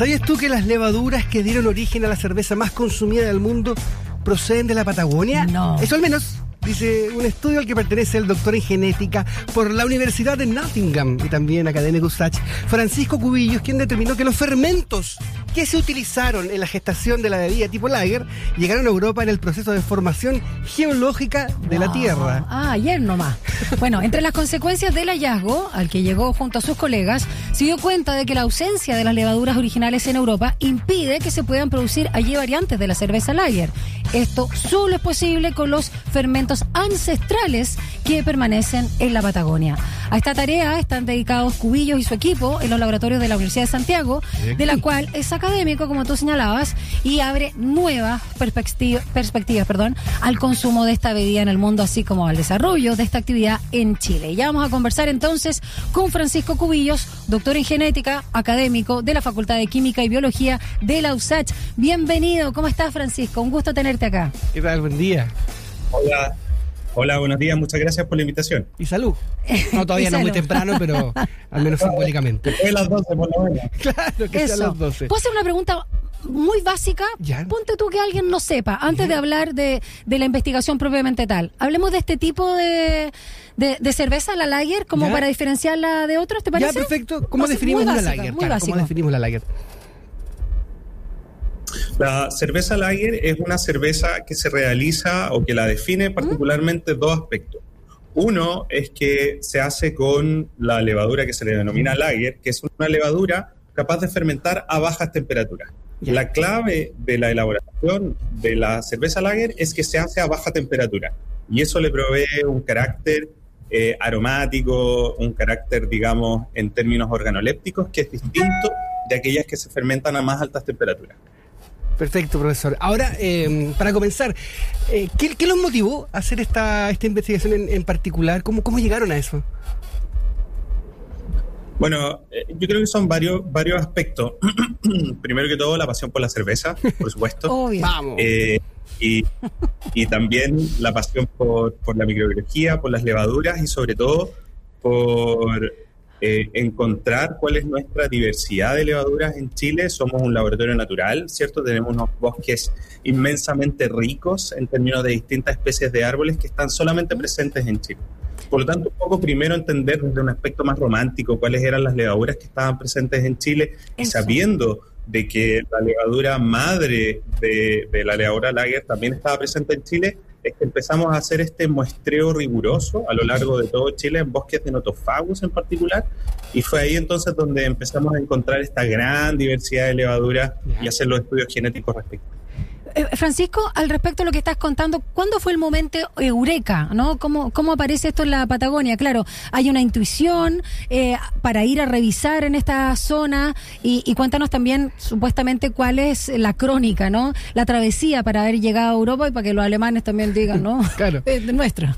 ¿Sabías tú que las levaduras que dieron origen a la cerveza más consumida del mundo proceden de la Patagonia? No. Eso al menos dice un estudio al que pertenece el doctor en genética por la Universidad de Nottingham y también académico USACH, Francisco Cubillos, quien determinó que los fermentos que se utilizaron en la gestación de la bebida tipo lager llegaron a Europa en el proceso de formación geológica de la Wow. Tierra. Ah, ayer nomás. Bueno, entre las consecuencias del hallazgo, al que llegó junto a sus colegas, se dio cuenta de que la ausencia de las levaduras originales en Europa impide que se puedan producir allí variantes de la cerveza lager. Esto solo es posible con los fermentos ancestrales que permanecen en la Patagonia. A esta tarea están dedicados Cubillos y su equipo en los laboratorios de la Universidad de Santiago, de la cual es académico, como tú señalabas, y abre nuevas perspectiva- perspectivas perdón, al consumo de esta bebida en el mundo, así como al desarrollo de esta actividad en Chile. Y ya vamos a conversar entonces con Francisco Cubillos, doctor en genética, académico de la Facultad de Química y Biología de la USACH. Bienvenido, ¿cómo estás Francisco? Un gusto tenerte acá. ¿Qué tal? Buen día. Hola, hola, buenos días, muchas gracias por la invitación. Y salud. No, todavía no muy temprano, pero al menos simbólicamente. Después de las 12, por lo menos. Claro, que Eso. las 12. ¿Puedo hacer una pregunta muy básica? Ya. Ponte tú que alguien no sepa, antes de hablar de, de la investigación propiamente tal. Hablemos de este tipo de, de, de cerveza, la Lager, como Ya. para diferenciarla de otros, ¿te parece? Ya, perfecto. ¿Cómo definimos una básica, lager? Muy Claro, básico. ¿Cómo definimos la lager? La cerveza lager es una cerveza que se realiza o que la define particularmente dos aspectos. Uno es que se hace con la levadura que se le denomina lager, que es una levadura capaz de fermentar a bajas temperaturas. La clave de la elaboración de la cerveza lager es que se hace a baja temperatura y eso le provee un carácter eh, aromático, un carácter, digamos, en términos organolépticos, que es distinto de aquellas que se fermentan a más altas temperaturas. Perfecto, profesor. Ahora, eh, para comenzar, eh, ¿qué, qué los motivó a hacer esta, esta investigación en, en particular? ¿Cómo, ¿Cómo llegaron a eso? Bueno, eh, yo creo que son varios, varios aspectos. Primero que todo, la pasión por la cerveza, por supuesto. Obvio. Vamos. Eh, y, y también la pasión por, por la microbiología, por las levaduras y sobre todo por eh, encontrar cuál es nuestra diversidad de levaduras en Chile. Somos un laboratorio natural, ¿cierto? Tenemos unos bosques inmensamente ricos en términos de distintas especies de árboles que están solamente presentes en Chile. Por lo tanto, un poco primero entender desde un aspecto más romántico cuáles eran las levaduras que estaban presentes en Chile y sabiendo de que la levadura madre de, de la levadura lager también estaba presente en Chile, es que empezamos a hacer este muestreo riguroso a lo largo de todo Chile, en bosques de notofagus en particular, y fue ahí entonces donde empezamos a encontrar esta gran diversidad de levaduras y hacer los estudios genéticos respectivos. Eh, Francisco, al respecto de lo que estás contando, ¿cuándo fue el momento eureka? ¿no? ¿Cómo, ¿Cómo aparece esto en la Patagonia? Claro, hay una intuición eh, para ir a revisar en esta zona y, y cuéntanos también supuestamente cuál es la crónica, ¿no? La travesía para haber llegado a Europa y para que los alemanes también digan, ¿no? Claro. Es de nuestra.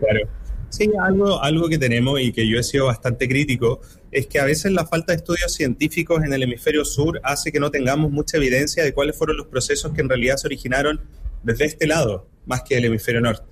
Claro. Sí, algo, algo que tenemos y que yo he sido bastante crítico es que a veces la falta de estudios científicos en el hemisferio sur hace que no tengamos mucha evidencia de cuáles fueron los procesos que en realidad se originaron desde este lado, más que del hemisferio norte.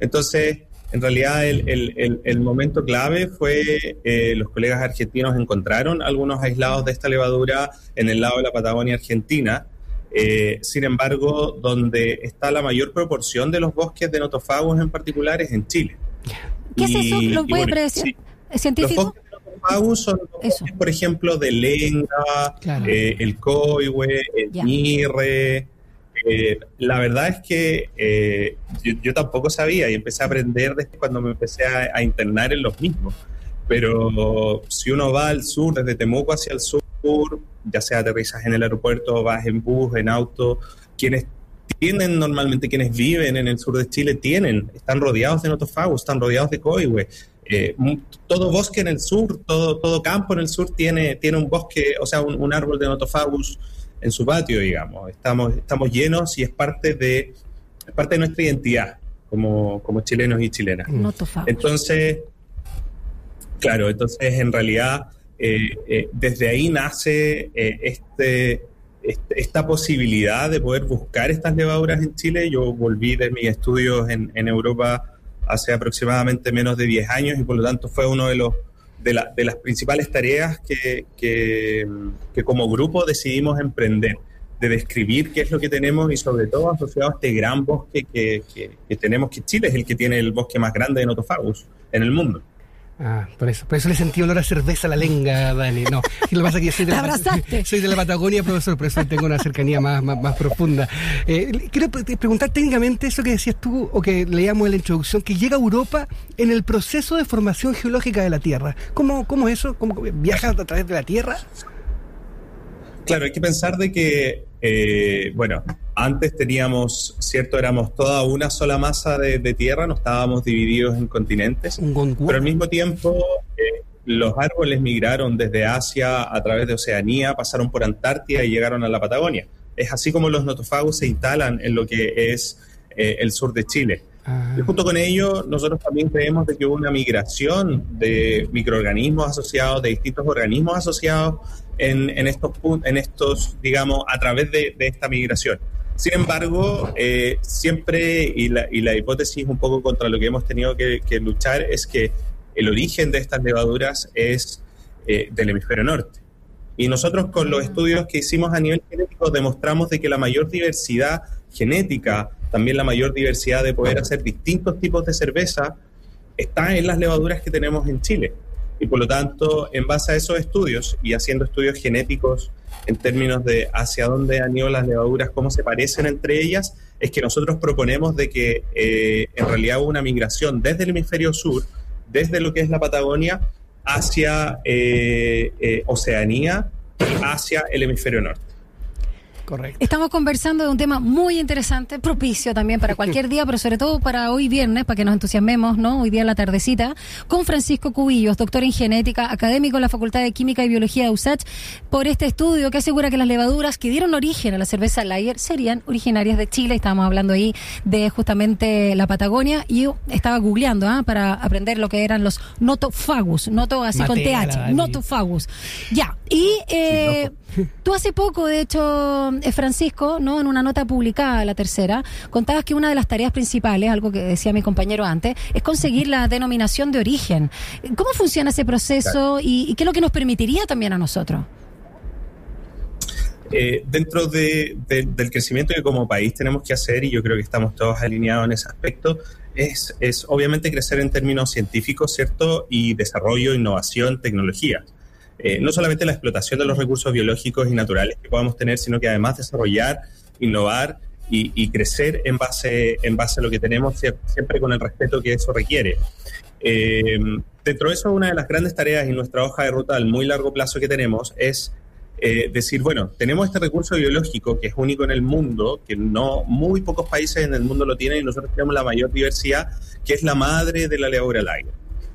Entonces, en realidad el, el- el- momento clave fue eh, los colegas argentinos encontraron algunos aislados de esta levadura en el lado de la Patagonia Argentina. Eh, sin embargo, donde está la mayor proporción de los bosques de notofagos en particular es en Chile. ¿Qué es eso? Y- ¿Lo y puede bueno, predecir? sí. Son por ejemplo, de lenga, Claro. eh, el coihue, el Ya. mirre. Eh, la verdad es que eh, yo, yo tampoco sabía y empecé a aprender desde cuando me empecé a, a internar en los mismos. Pero si uno va al sur, desde Temuco hacia el sur, ya sea aterrizas en el aeropuerto, vas en bus, en auto, quienes tienen normalmente, quienes viven en el sur de Chile, tienen, están rodeados de notofagos, están rodeados de coihue. Eh, todo bosque en el sur, todo, todo campo en el sur tiene, tiene un bosque, o sea, un, un árbol de notofagus en su patio, digamos. Estamos, estamos llenos y es parte de, es parte de nuestra identidad como, como chilenos y chilenas. Notofagos. Entonces, claro, entonces en realidad eh, eh, desde ahí nace este- esta posibilidad de poder buscar estas levaduras en Chile. Yo volví de mis estudios en, en Europa hace aproximadamente menos de 10 años y por lo tanto fue uno de los de, las principales tareas que, que, como grupo decidimos emprender, de describir qué es lo que tenemos y sobre todo asociado a este gran bosque que, que tenemos, que Chile es el que tiene el bosque más grande de Notofagus en el mundo. Ah, por eso, por eso le sentí olor a cerveza a la lenga, Dani. No, lo que pasa es que yo soy de, la, soy de la Patagonia, profesor, por eso tengo una cercanía más, más, profunda. Eh, quiero preguntar técnicamente eso que decías tú, o que leíamos en la introducción, que llega a Europa en el proceso de formación geológica de la Tierra. ¿Cómo, cómo es eso? ¿Cómo viaja a través de la Tierra? Claro, hay que pensar de que, eh, bueno, antes teníamos, cierto, éramos toda una sola masa de, tierra, no estábamos divididos en continentes, pero al mismo tiempo eh, los árboles migraron desde Asia a través de Oceanía, pasaron por Antártida y llegaron a la Patagonia. Es así como los notofagos se instalan en lo que es eh, el sur de Chile. Ah. Y junto con ello, nosotros también creemos de que hubo una migración de microorganismos asociados, de distintos organismos asociados en, en, estos, en estos, digamos, a través de, esta migración. Sin embargo, eh, siempre, y la, y la, hipótesis un poco contra lo que hemos tenido que, luchar, es que el origen de estas levaduras es eh, del hemisferio norte. Y nosotros con los estudios que hicimos a nivel genético demostramos de que la mayor diversidad genética, también la mayor diversidad de poder hacer distintos tipos de cerveza, está en las levaduras que tenemos en Chile. Y por lo tanto, en base a esos estudios y haciendo estudios genéticos en términos de hacia dónde han ido las levaduras, cómo se parecen entre ellas, es que nosotros proponemos de que eh, en realidad hubo una migración desde el hemisferio sur, desde lo que es la Patagonia, hacia eh, eh, Oceanía y hacia el hemisferio norte. Correcto. Estamos conversando de un tema muy interesante, propicio también para cualquier día, pero sobre todo para hoy viernes, para que nos entusiasmemos, ¿no? Hoy día en la tardecita, con Francisco Cubillos, doctor en genética, académico en la Facultad de Química y Biología de USACH, por este estudio que asegura que las levaduras que dieron origen a la cerveza Lager serían originarias de Chile. Estábamos hablando ahí de justamente la Patagonia y yo estaba googleando ¿ah? para aprender lo que eran los notofagus, noto así con TH, notofagus. Ya, y eh, tú hace poco, de hecho, Francisco, ¿no? En una nota publicada, la tercera, contabas que una de las tareas principales, algo que decía mi compañero antes, es conseguir la denominación de origen. ¿Cómo funciona ese proceso y, qué es lo que nos permitiría también a nosotros? Eh, dentro del crecimiento que como país tenemos que hacer, y yo creo que estamos todos alineados en ese aspecto, es, es obviamente crecer en términos científicos, ¿cierto? Y desarrollo, innovación, tecnología. Eh, no solamente la explotación de los recursos biológicos y naturales que podamos tener, sino que además desarrollar, innovar y, crecer en base, en base a lo que tenemos, siempre con el respeto que eso requiere. Eh, dentro de eso, una de las grandes tareas y nuestra hoja de ruta al muy largo plazo que tenemos es eh, decir, bueno, tenemos este recurso biológico que es único en el mundo, que no muy pocos países en el mundo lo tienen y nosotros tenemos la mayor diversidad, que es la madre de la levadura al aire.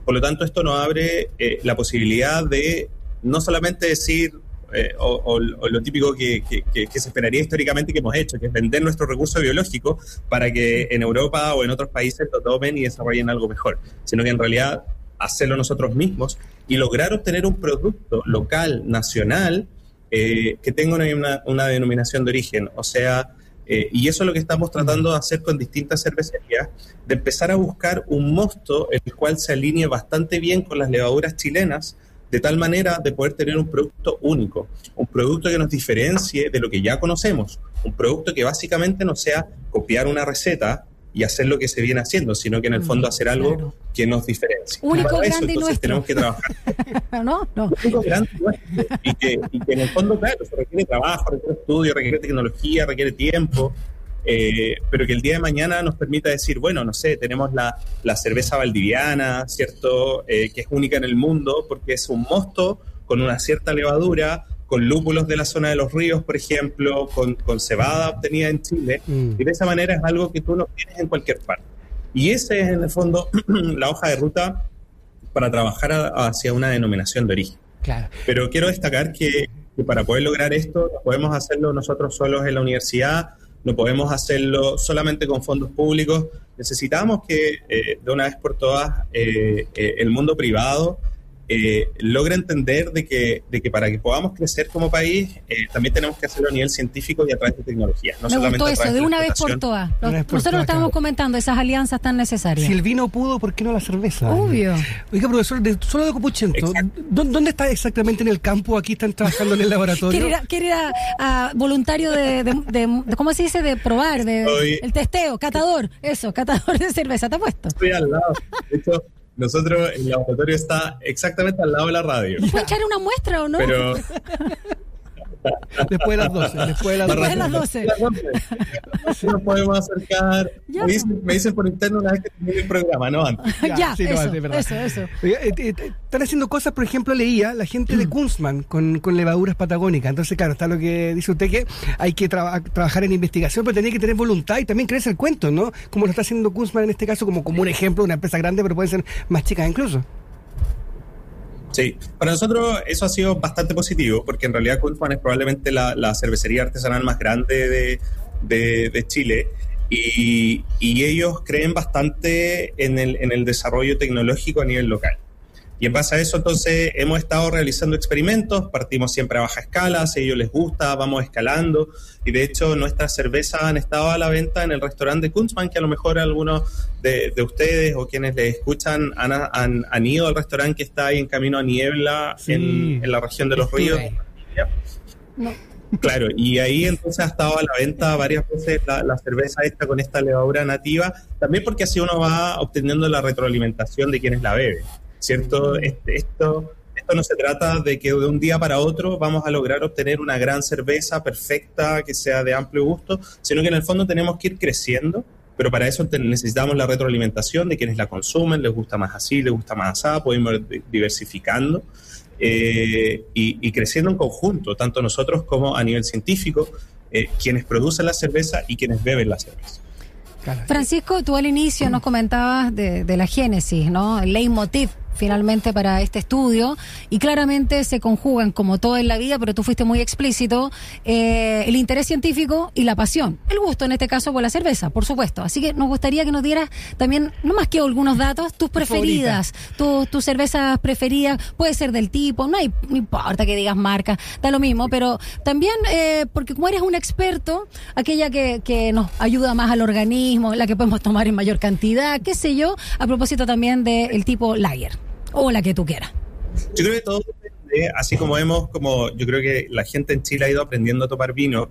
Por lo tanto, esto nos abre la posibilidad de no solamente decir eh, o, lo típico que, se esperaría históricamente que hemos hecho, que es vender nuestro recurso biológico para que en Europa o en otros países lo tomen y desarrollen algo mejor, sino que en realidad hacerlo nosotros mismos y lograr obtener un producto local, nacional, eh, que tenga una, denominación de origen. O sea, eh, y eso es lo que estamos tratando de hacer con distintas cervecerías, de empezar a buscar un mosto el cual se alinee bastante bien con las levaduras chilenas, de tal manera de poder tener un producto único, un producto que nos diferencie de lo que ya conocemos, un producto que básicamente no sea copiar una receta y hacer lo que se viene haciendo, sino que en el fondo hacer algo que nos diferencie. Único, grande y nuestro. tenemos que trabajar. no, no. Único, grande y Y que, y que en el fondo, claro, se requiere trabajo, requiere estudio, requiere tecnología, requiere tiempo, eh, pero que el día de mañana nos permita decir, bueno, no sé, tenemos la, la cerveza valdiviana, ¿cierto? Eh, que es única en el mundo porque es un mosto con una cierta levadura, con lúpulos de la zona de los ríos, por ejemplo, con, con cebada obtenida en Chile, mm. y de esa manera es algo que tú no tienes en cualquier parte. Y esa es, en el fondo, la hoja de ruta para trabajar hacia una denominación de origen. Claro. Pero quiero destacar que, que, para poder lograr esto, podemos hacerlo nosotros solos en la universidad, no podemos hacerlo solamente con fondos públicos. Necesitamos que eh, de una vez por todas eh, eh, el mundo privado eh, logra entender de que, de que para que podamos crecer como país, eh, también tenemos que hacerlo a nivel científico y a través de tecnología. No Me solamente gustó eso, de, una vez por todas. Nosotros lo estábamos comentando, esas alianzas tan necesarias. Si el vino pudo, ¿por qué no la cerveza? Obvio. Oiga, profesor, de, solo de Copuchento, ¿dónde está exactamente en el campo? Aquí están trabajando en el laboratorio. Quiere ir a, voluntario de, de, ¿cómo se dice? De probar, de, el testeo, catador, eso, catador de cerveza, ¿te puesto? Estoy al lado. De hecho, nosotros, el laboratorio está exactamente al lado de la radio. ¿Puede echar una muestra o no? Pero, Después de las 12. Después de las 12. Si nos podemos acercar. Me dicen, por interno una vez que termine el programa, no antes. Ya, eso, eso, eh, eh, están haciendo cosas, por ejemplo, leía la gente de mm. Kunzman con, con levaduras patagónicas. Entonces, claro, está lo que dice usted que hay que trabajar en investigación, pero tenía que tener voluntad y también creerse el cuento, ¿no? Como lo está haciendo Kunzman en este caso, como, como un ejemplo, una empresa grande, pero pueden ser más chicas incluso. Sí, para nosotros eso ha sido bastante positivo, porque en realidad Kunzman es probablemente la, cervecería artesanal más grande de, Chile y, ellos creen bastante en el, en el desarrollo tecnológico a nivel local. Y en base a eso, entonces, hemos estado realizando experimentos, partimos siempre a baja escala, si a ellos les gusta, vamos escalando. Y de hecho, nuestras cervezas han estado a la venta en el restaurante de Kunzman, que a lo mejor algunos de, ustedes o quienes les escuchan han, han, ido al restaurante que está ahí en camino a Niebla, en, la región de los ríos. Claro, y ahí entonces ha estado a la venta varias veces la, la, cerveza esta con esta levadura nativa, también porque así uno va obteniendo la retroalimentación de quienes la beben. ¿Cierto? Este, esto, esto no se trata de que de un día para otro vamos a lograr obtener una gran cerveza perfecta, que sea de amplio gusto, sino que en el fondo tenemos que ir creciendo, pero para eso necesitamos la retroalimentación de quienes la consumen, les gusta más así, les gusta más así, podemos ir diversificando. Eh, y, creciendo en conjunto, tanto nosotros como a nivel científico, eh, quienes producen la cerveza y quienes beben la cerveza. Francisco, tú al inicio nos comentabas de, de la génesis, ¿no? El leitmotiv finalmente para este estudio y claramente se conjugan como todo en la vida, pero tú fuiste muy explícito, eh, el interés científico y la pasión, el gusto en este caso por la cerveza, por supuesto. Así que nos gustaría que nos dieras también, no más que algunos datos, tus preferidas, tus, cervezas preferidas, puede ser del tipo, no, hay, no importa que digas marca, da lo mismo, pero también eh, porque como eres un experto, aquella que, que nos ayuda más al organismo, la que podemos tomar en mayor cantidad, qué sé yo, a propósito también del tipo Lager o la que tú quieras. Yo creo que todo depende, así como vemos, como yo creo que la gente en Chile ha ido aprendiendo a tomar vino,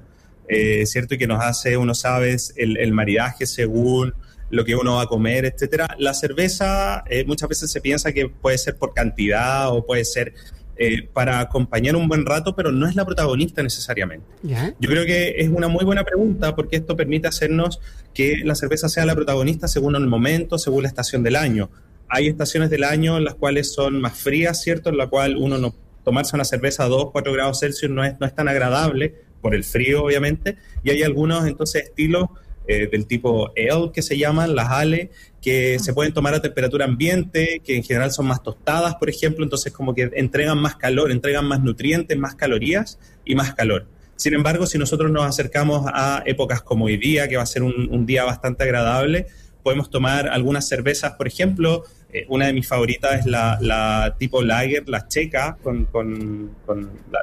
eh, ¿cierto? Y que nos hace, uno sabe, el, el, maridaje según lo que uno va a comer, etcétera. La cerveza eh, muchas veces se piensa que puede ser por cantidad o puede ser eh, para acompañar un buen rato, pero no es la protagonista necesariamente. Yo creo que es una muy buena pregunta porque esto permite hacernos que la cerveza sea la protagonista según el momento, según la estación del año hay estaciones del año en las cuales son más frías, ¿cierto? En la cual uno no tomarse una cerveza a 2, 4 grados Celsius no es, no es tan agradable, por el frío obviamente, y hay algunos entonces estilos eh, del tipo ale que se llaman, las ale, que se pueden tomar a temperatura ambiente, que en general son más tostadas, por ejemplo, entonces como que entregan más calor, entregan más nutrientes, más calorías y más calor. Sin embargo, si nosotros nos acercamos a épocas como hoy día, que va a ser un, un día bastante agradable, podemos tomar algunas cervezas, por ejemplo, eh, una de mis favoritas es la, tipo lager, la checa, con,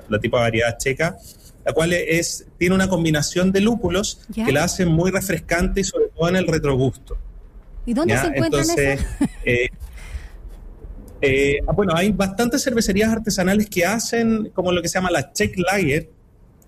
la, tipo de variedad checa, la cual es, tiene una combinación de lúpulos que la hacen muy refrescante y sobre todo en el retrogusto. ¿Y dónde se encuentran Entonces, eh, eh, ah, bueno, hay bastantes cervecerías artesanales que hacen como lo que se llama la check lager,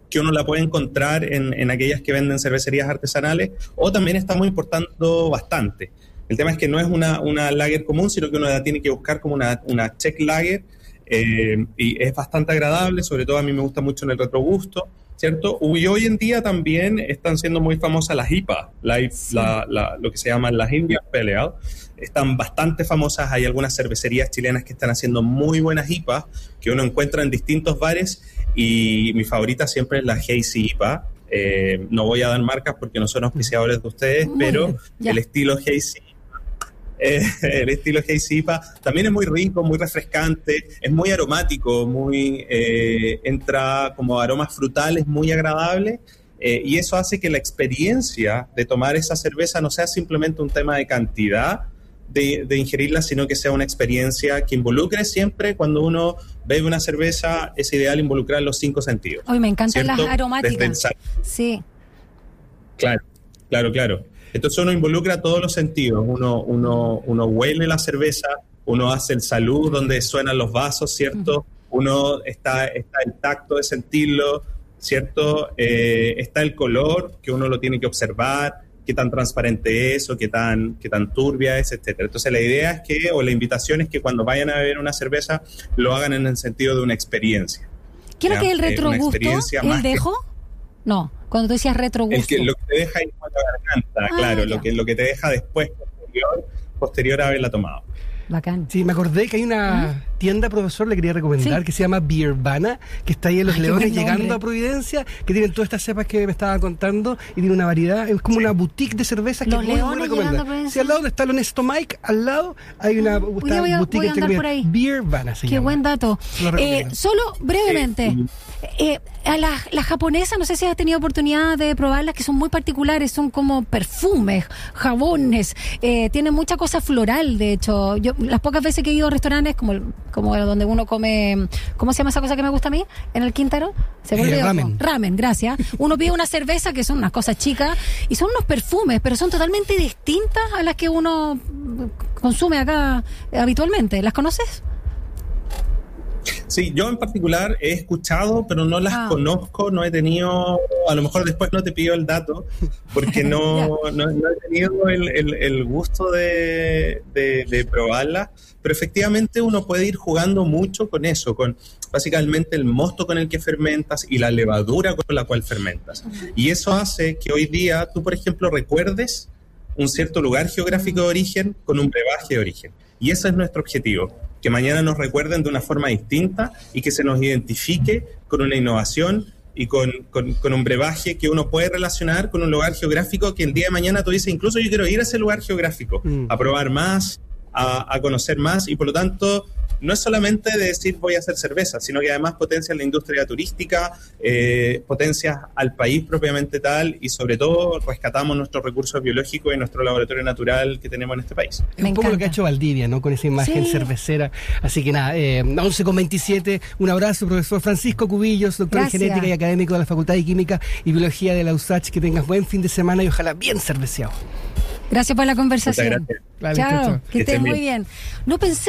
que uno la puede encontrar en, en aquellas que venden cervecerías artesanales, o también estamos importando bastante. El tema es que no es una, una lager común, sino que uno la tiene que buscar como una, una check lager eh, y es bastante agradable, sobre todo a mí me gusta mucho en el retrogusto, ¿cierto? Y hoy en día también están siendo muy famosas las IPA, la, lo que se llaman las Indian Pale Ale. Están bastante famosas, hay algunas cervecerías chilenas que están haciendo muy buenas IPA que uno encuentra en distintos bares y mi favorita siempre es la Hazy IPA. Eh, no voy a dar marcas porque no son auspiciadores de ustedes, pero el estilo Hazy eh, el estilo Hazy también es muy rico, muy refrescante, es muy aromático, muy eh, entra como aromas frutales muy agradable. Eh, y eso hace que la experiencia de tomar esa cerveza no sea simplemente un tema de cantidad, de, de, ingerirla, sino que sea una experiencia que involucre siempre, cuando uno bebe una cerveza, es ideal involucrar los cinco sentidos. Hoy me encantan ¿cierto? las aromáticas. Sí. Claro, claro, claro. Entonces uno involucra todos los sentidos. Uno, uno, uno huele la cerveza, uno hace el salud donde suenan los vasos, ¿cierto? Uno está, está el tacto de sentirlo, ¿cierto? Eh, está el color que uno lo tiene que observar, qué tan transparente es o qué tan, qué tan turbia es, etcétera. Entonces la idea es que, o la invitación es que cuando vayan a beber una cerveza, lo hagan en el sentido de una experiencia. ¿Qué es lo que es el eh, retrogusto? ¿El dejo? No, cuando tú decías retrogusto. Que, lo que te deja en la garganta, ah, claro, lo que, lo que te deja después, posterior, posterior a haberla tomado. Bacán. Sí, me acordé que hay una ¿Mm? Tienda, profesor, le quería recomendar, que se llama Bierbana, que está ahí en Los Leones, llegando a Providencia, que tienen todas estas cepas que me estaba contando y tiene una variedad, es como una boutique de cervezas que Los es muy recomendar. Sí, al lado está el Honesto Mike, al lado hay una voy a, boutique voy a por ahí. Bierbana se Qué buen dato. Eh, solo brevemente. Eh, a las la japonesas, no sé si has tenido oportunidad de probarlas, que son muy particulares, son como perfumes, jabones, eh, tienen mucha cosa floral, de hecho. Yo las pocas veces que he ido a restaurantes, como, como donde uno come, ¿cómo se llama esa cosa que me gusta a mí? En el Quintero. ¿Se eh, ramen. Ramen, gracias. Uno pide una cerveza, que son unas cosas chicas, y son unos perfumes, pero son totalmente distintas a las que uno consume acá habitualmente. ¿Las conoces? Sí, yo en particular he escuchado, pero no las ah. conozco, no he tenido, a lo mejor después no te pido el dato, porque no, no, he tenido el, gusto de, de, probarlas, pero efectivamente uno puede ir jugando mucho con eso, con básicamente el mosto con el que fermentas y la levadura con la cual fermentas. Y eso hace que hoy día tú, por ejemplo, recuerdes un cierto lugar geográfico de origen con un brebaje de origen. Y ese es nuestro objetivo que mañana nos recuerden de una forma distinta y que se nos identifique con una innovación y con, con, un brebaje que uno puede relacionar con un lugar geográfico que el día de mañana tú dices, incluso yo quiero ir a ese lugar geográfico, mm. a probar más, a, a, conocer más y por lo tanto no es solamente de decir voy a hacer cerveza, sino que además potencia la industria turística, eh, potencia al país propiamente tal y sobre todo rescatamos nuestros recursos biológicos y nuestro laboratorio natural que tenemos en este país. Es un poco lo que ha hecho Valdivia, ¿no? Con esa imagen cervecera. Así que nada, eh, 11 con 27, un abrazo, profesor Francisco Cubillos, doctor en genética y académico de la Facultad de Química y Biología de la USACH. Que tengas buen fin de semana y ojalá bien cerveceado. Gracias por la conversación. Chao, que, estés muy bien. No pensé